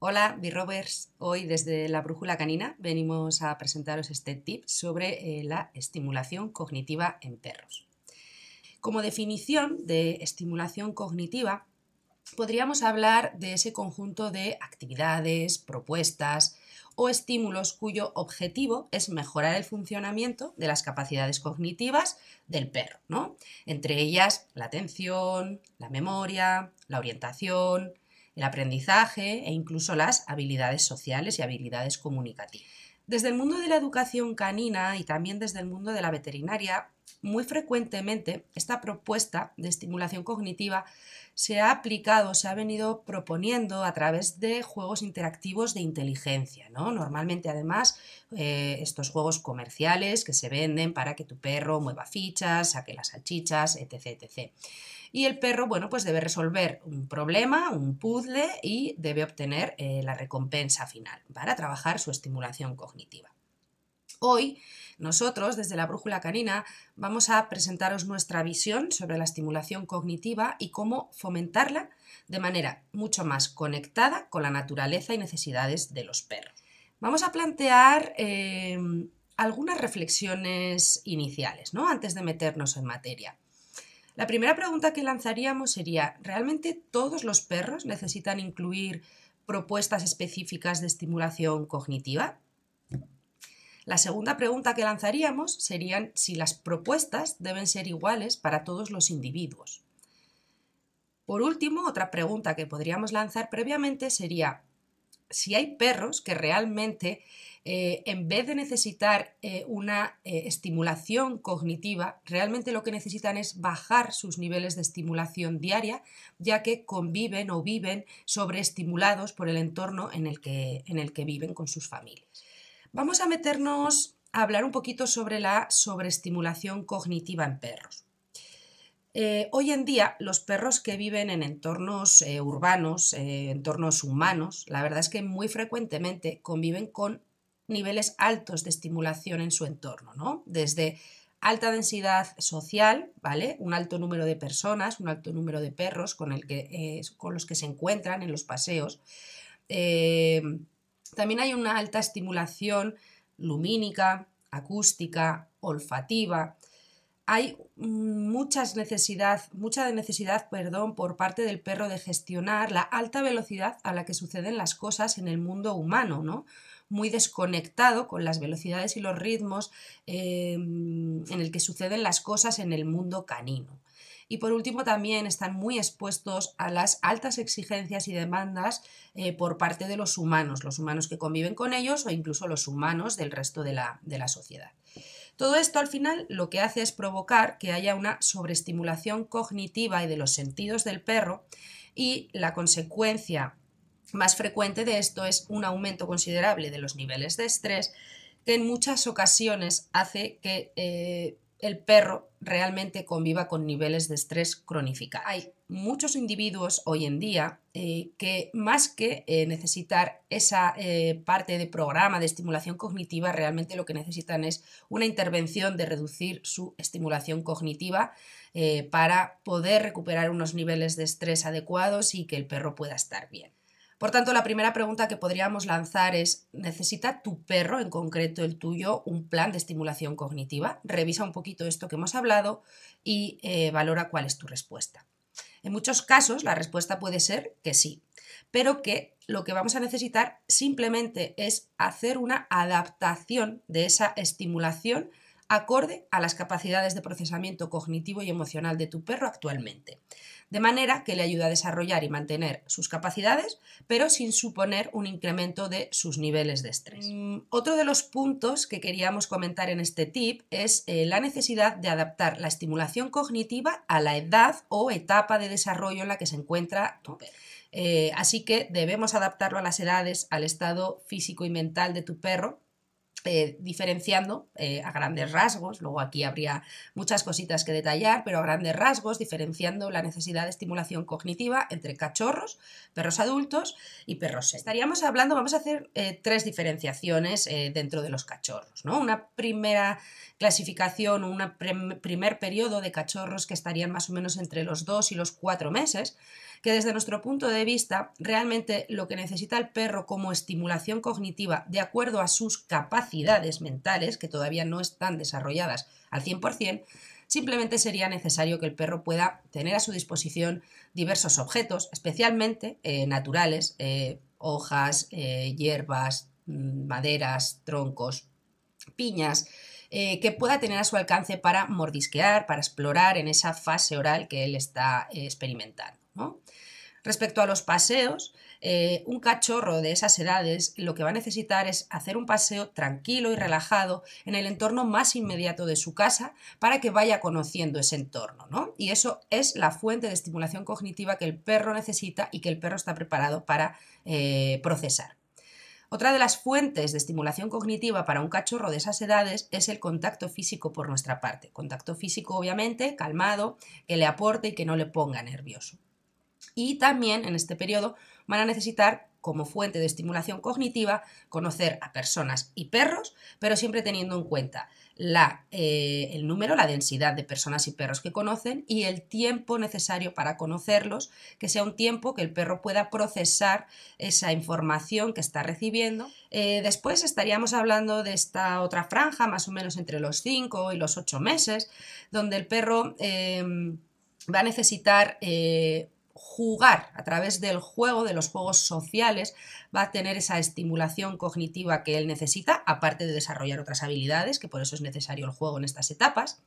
Hola, B-Rovers. Hoy desde la Brújula Canina venimos a presentaros este tip sobre eh, la estimulación cognitiva en perros. Como definición de estimulación cognitiva, podríamos hablar de ese conjunto de actividades, propuestas o estímulos cuyo objetivo es mejorar el funcionamiento de las capacidades cognitivas del perro, ¿no? Entre ellas la atención, la memoria, la orientación, el aprendizaje e incluso las habilidades sociales y habilidades comunicativas. Desde el mundo de la educación canina y también desde el mundo de la veterinaria, muy frecuentemente esta propuesta de estimulación cognitiva se ha aplicado, se ha venido proponiendo a través de juegos interactivos de inteligencia, ¿no? Normalmente además eh, estos juegos comerciales que se venden para que tu perro mueva fichas, saque las salchichas, etc. etc y el perro, bueno, pues debe resolver un problema, un puzzle y debe obtener eh, la recompensa final para trabajar su estimulación cognitiva. Hoy nosotros, desde la Brújula Canina, vamos a presentaros nuestra visión sobre la estimulación cognitiva y cómo fomentarla de manera mucho más conectada con la naturaleza y necesidades de los perros. Vamos a plantear eh, algunas reflexiones iniciales, ¿no? Antes de meternos en materia. La primera pregunta que lanzaríamos sería, ¿realmente todos los perros necesitan incluir propuestas específicas de estimulación cognitiva? La segunda pregunta que lanzaríamos serían si las propuestas deben ser iguales para todos los individuos. Por último, otra pregunta que podríamos lanzar previamente sería si hay perros que realmente eh, en vez de necesitar eh, una eh, estimulación cognitiva, realmente lo que necesitan es bajar sus niveles de estimulación diaria, ya que conviven o viven sobreestimulados por el entorno en el que, en el que viven con sus familias. Vamos a meternos a hablar un poquito sobre la sobreestimulación cognitiva en perros. hoy en día, los perros que viven en entornos urbanos, entornos humanos, la verdad es que muy frecuentemente conviven con niveles altos de estimulación en su entorno, ¿no? Desde alta densidad social, ¿vale? Un alto número de personas, un alto número de perros con, el que, eh, con los que se encuentran en los paseos. Eh, también hay una alta estimulación lumínica, acústica, olfativa. Hay muchas necesidad, mucha necesidad perdón, por parte del perro de gestionar la alta velocidad a la que suceden las cosas en el mundo humano, ¿no? muy desconectado con las velocidades y los ritmos em, en el que suceden las cosas en el mundo canino. Y por último, también están muy expuestos a las altas exigencias y demandas eh, por parte de los humanos, los humanos que conviven con ellos o incluso los humanos del resto de la, de la sociedad. Todo esto al final lo que hace es provocar que haya una sobreestimulación cognitiva y de los sentidos del perro y la consecuencia más frecuente de esto es un aumento considerable de los niveles de estrés que en muchas ocasiones hace que eh, el perro realmente conviva con niveles de estrés cronificados. Hay muchos individuos hoy en día eh, que más que eh, necesitar esa parte de programa de estimulación cognitiva, realmente lo que necesitan es una intervención de reducir su estimulación cognitiva para poder recuperar unos niveles de estrés adecuados y que el perro pueda estar bien. Por tanto, la primera pregunta que podríamos lanzar es, ¿necesita tu perro, en concreto el tuyo, un plan de estimulación cognitiva? Revisa un poquito esto que hemos hablado y eh, valora cuál es tu respuesta. En muchos casos la respuesta puede ser que sí, pero que lo que vamos a necesitar simplemente es hacer una adaptación de esa estimulación acorde a las capacidades de procesamiento cognitivo y emocional de tu perro actualmente de manera que le ayuda a desarrollar y mantener sus capacidades, pero sin suponer un incremento de sus niveles de estrés. Mm, otro de los puntos que queríamos comentar en este tip es eh, la necesidad de adaptar la estimulación cognitiva a la edad o etapa de desarrollo en la que se encuentra tu perro. Eh, así que debemos adaptarlo a las edades, al estado físico y mental de tu perro eh, diferenciando eh, a grandes rasgos, luego aquí habría muchas cositas que detallar, pero a grandes rasgos diferenciando la necesidad de estimulación cognitiva entre cachorros, perros adultos y perros. Estaríamos hablando, vamos a hacer eh, tres diferenciaciones dentro de los cachorros, ¿no? Una primera clasificación, un primer periodo de cachorros que estarían más o menos entre los dos y los cuatro meses, que desde nuestro punto de vista, realmente lo que necesita el perro como estimulación cognitiva, de acuerdo a sus capacidades mentales, que todavía no están desarrolladas al 100%, simplemente sería necesario que el perro pueda tener a su disposición diversos objetos, especialmente eh, naturales, eh, hojas, eh, hierbas, mm, maderas, troncos, piñas, que pueda tener a su alcance para mordisquear, para explorar en esa fase oral que él está experimentando. Respecto a los paseos, eh, un cachorro de esas edades lo que va a necesitar es hacer un paseo tranquilo y relajado en el entorno más inmediato de su casa para que vaya conociendo ese entorno, ¿no? Y eso es la fuente de estimulación cognitiva que el perro necesita y que el perro está preparado para eh, procesar. Otra de las fuentes de estimulación cognitiva para un cachorro de esas edades es el contacto físico por nuestra parte. Contacto físico, obviamente, calmado, que le aporte y que no le ponga nervioso. Y también en este periodo van a necesitar como fuente de estimulación cognitiva conocer a personas y perros, pero siempre teniendo en cuenta la, eh, el número, la densidad de personas y perros que conocen y el tiempo necesario para conocerlos, que sea un tiempo que el perro pueda procesar esa información que está recibiendo. Eh, después estaríamos hablando de esta otra franja, más o menos entre los 5 y los 8 meses, donde el perro eh, va a necesitar jugar a través del juego, de los juegos sociales, va a tener esa estimulación cognitiva que él necesita, aparte de desarrollar otras habilidades, que por eso es necesario el juego en estas etapas.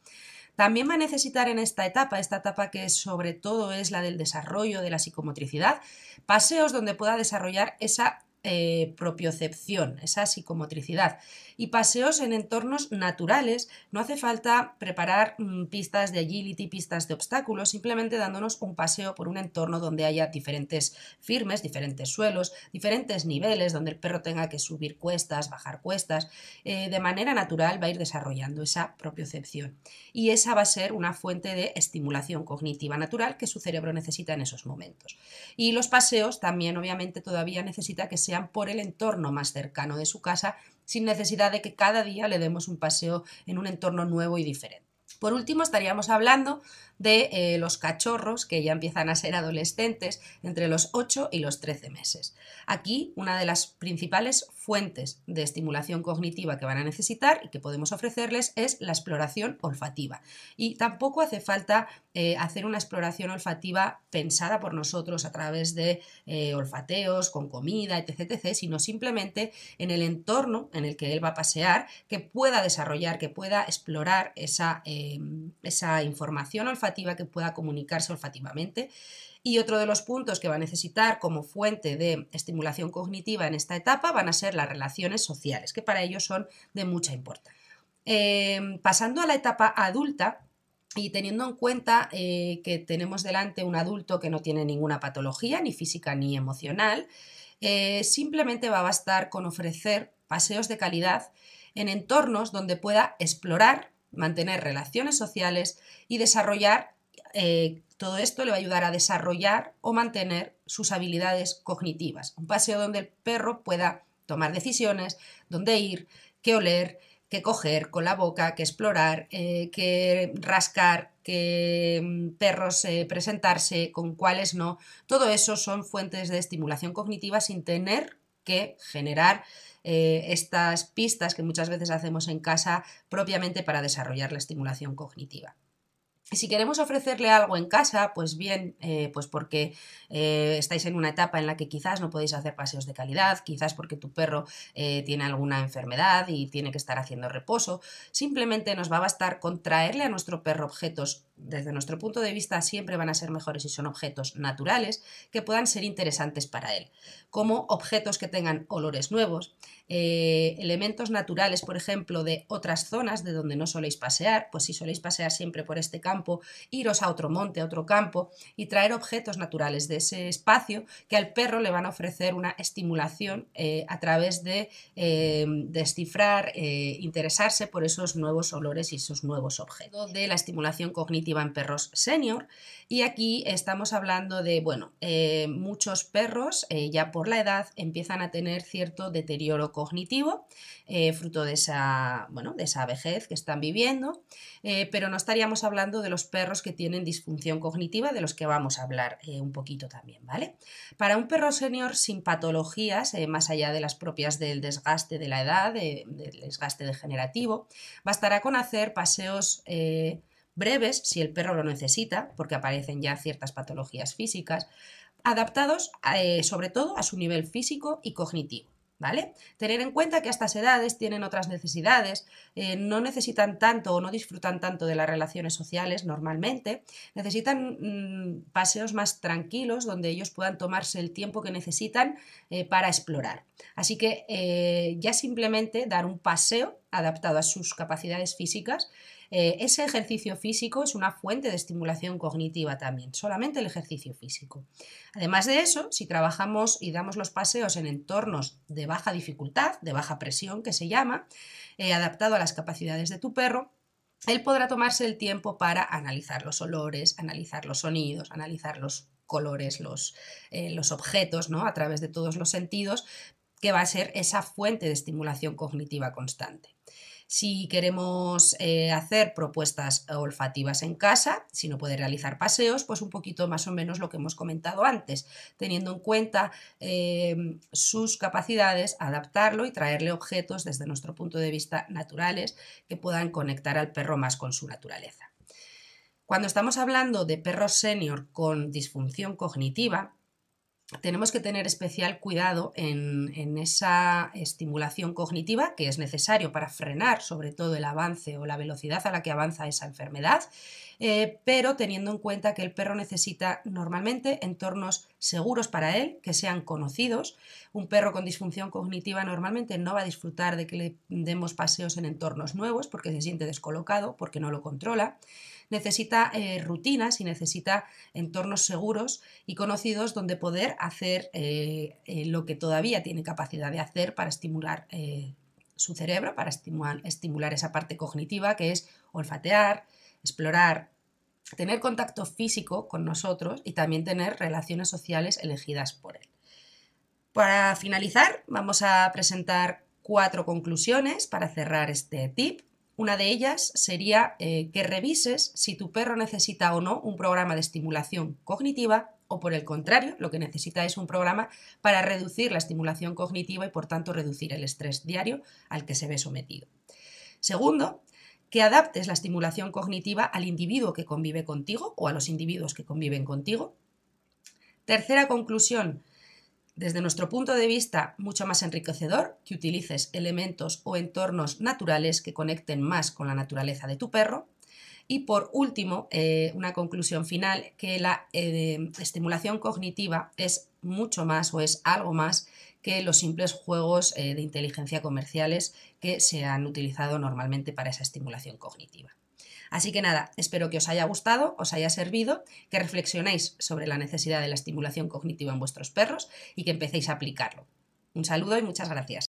También va a necesitar en esta etapa, esta etapa que sobre todo es la del desarrollo de la psicomotricidad, paseos donde pueda desarrollar esa eh, propiocepción, esa psicomotricidad. Y paseos en entornos naturales, no hace falta preparar mm, pistas de agility, pistas de obstáculos, simplemente dándonos un paseo por un entorno donde haya diferentes firmes, diferentes suelos, diferentes niveles, donde el perro tenga que subir cuestas, bajar cuestas. Eh, de manera natural va a ir desarrollando esa propiocepción. Y esa va a ser una fuente de estimulación cognitiva natural que su cerebro necesita en esos momentos. Y los paseos también, obviamente, todavía necesita que sean por el entorno más cercano de su casa, sin necesidad de que cada día le demos un paseo en un entorno nuevo y diferente. Por último, estaríamos hablando de eh, los cachorros que ya empiezan a ser adolescentes entre los 8 y los 13 meses. Aquí, una de las principales fuentes de estimulación cognitiva que van a necesitar y que podemos ofrecerles es la exploración olfativa. Y tampoco hace falta eh, hacer una exploración olfativa pensada por nosotros a través de eh, olfateos, con comida, etc., etc., sino simplemente en el entorno en el que él va a pasear, que pueda desarrollar, que pueda explorar esa, esa información olfativa que pueda comunicarse olfativamente. Y otro de los puntos que va a necesitar como fuente de estimulación cognitiva en esta etapa van a ser las relaciones sociales, que para ellos son de mucha importancia. Em, pasando a la etapa adulta, y teniendo en cuenta eh, que tenemos delante un adulto que no tiene ninguna patología, ni física ni emocional, eh, simplemente va a bastar con ofrecer paseos de calidad en entornos donde pueda explorar mantener relaciones sociales y desarrollar, eh, todo esto le va a ayudar a desarrollar o mantener sus habilidades cognitivas. Un paseo donde el perro pueda tomar decisiones, dónde ir, qué oler, qué coger con la boca, qué explorar, eh, qué rascar, qué mm, perros eh, presentarse, con cuáles no. Todo eso son fuentes de estimulación cognitiva sin tener que generar eh, estas pistas que muchas veces hacemos en casa propiamente para desarrollar la estimulación cognitiva. Si queremos ofrecerle algo en casa, pues bien, eh, pues porque eh, estáis en una etapa en la que quizás no podéis hacer paseos de calidad, quizás porque tu perro tiene alguna enfermedad y tiene que estar haciendo reposo, simplemente nos va a bastar con traerle a nuestro perro objetos desde nuestro punto de vista siempre van a ser mejores si son objetos naturales que puedan ser interesantes para él, como objetos que tengan olores nuevos, eh, elementos naturales, por ejemplo, de otras zonas de donde no soléis pasear, pues si soléis pasear siempre por este campo, iros a otro monte, a otro campo y traer objetos naturales de ese espacio que al perro le van a ofrecer una estimulación eh, a través de eh, descifrar, interesarse por esos nuevos olores y esos nuevos objetos. De la estimulación cognitiva en perros senior. Y aquí estamos hablando de, bueno, eh, muchos perros eh, ya por la edad empiezan a tener cierto deterioro cognitivo, eh, fruto de esa, bueno, de esa vejez que están viviendo, pero no estaríamos hablando de los perros que tienen disfunción cognitiva, de los que vamos a hablar un poquito también, ¿vale? Para un perro senior sin patologías, más allá de las propias del desgaste de la edad, del desgaste degenerativo, bastará con hacer paseos breves si el perro lo necesita, porque aparecen ya ciertas patologías físicas, adaptados eh, sobre todo a su nivel físico y cognitivo. ¿Vale? Tener en cuenta que a estas edades tienen otras necesidades, eh, no necesitan tanto o no disfrutan tanto de las relaciones sociales normalmente, necesitan mm, paseos más tranquilos donde ellos puedan tomarse el tiempo que necesitan eh, para explorar. Así que ya simplemente dar un paseo adaptado a sus capacidades físicas eh, ese ejercicio físico es una fuente de estimulación cognitiva también, solamente el ejercicio físico. Además de eso, si trabajamos y damos los paseos en entornos de baja dificultad, de baja presión que se llama, eh, adaptado a las capacidades de tu perro, él podrá tomarse el tiempo para analizar los olores, analizar los sonidos, analizar los colores, los, eh, los objetos, ¿no? A través de todos los sentidos, que va a ser esa fuente de estimulación cognitiva constante. Si queremos eh, hacer propuestas olfativas en casa, si no puede realizar paseos, pues un poquito más o menos lo que hemos comentado antes, teniendo en cuenta eh, sus capacidades, adaptarlo y traerle objetos desde nuestro punto de vista naturales que puedan conectar al perro más con su naturaleza. Cuando estamos hablando de perros senior con disfunción cognitiva, tenemos que tener especial cuidado en, esa estimulación cognitiva que es necesario para frenar sobre todo el avance o la velocidad a la que avanza esa enfermedad, eh, pero teniendo en cuenta que el perro necesita normalmente entornos seguros para él, que sean conocidos. Un perro con disfunción cognitiva normalmente no va a disfrutar de que le demos paseos en entornos nuevos porque se siente descolocado, porque no lo controla necesita eh, rutinas y necesita entornos seguros y conocidos donde poder hacer eh, eh, lo que todavía tiene capacidad de hacer para estimular su cerebro, para estimular, estimular esa parte cognitiva que es olfatear, explorar, tener contacto físico con nosotros y también tener relaciones sociales elegidas por él. Para finalizar, vamos a presentar cuatro conclusiones para cerrar este tip. Una de ellas sería eh, que revises si tu perro necesita o no un programa de estimulación cognitiva o por el contrario, lo que necesita es un programa para reducir la estimulación cognitiva y por tanto reducir el estrés diario al que se ve sometido. Segundo, que adaptes la estimulación cognitiva al individuo que convive contigo o a los individuos que conviven contigo. Tercera conclusión, desde nuestro punto de vista, mucho más enriquecedor que utilices elementos o entornos naturales que conecten más con la naturaleza de tu perro. Y por último, eh, una conclusión final, que la eh, estimulación cognitiva es mucho más o es algo más que los simples juegos eh, de inteligencia comerciales que se han utilizado normalmente para esa estimulación cognitiva. Así que nada, espero que os haya gustado, os haya servido, que reflexionéis sobre la necesidad de la estimulación cognitiva en vuestros perros y que empecéis a aplicarlo. Un saludo y muchas gracias.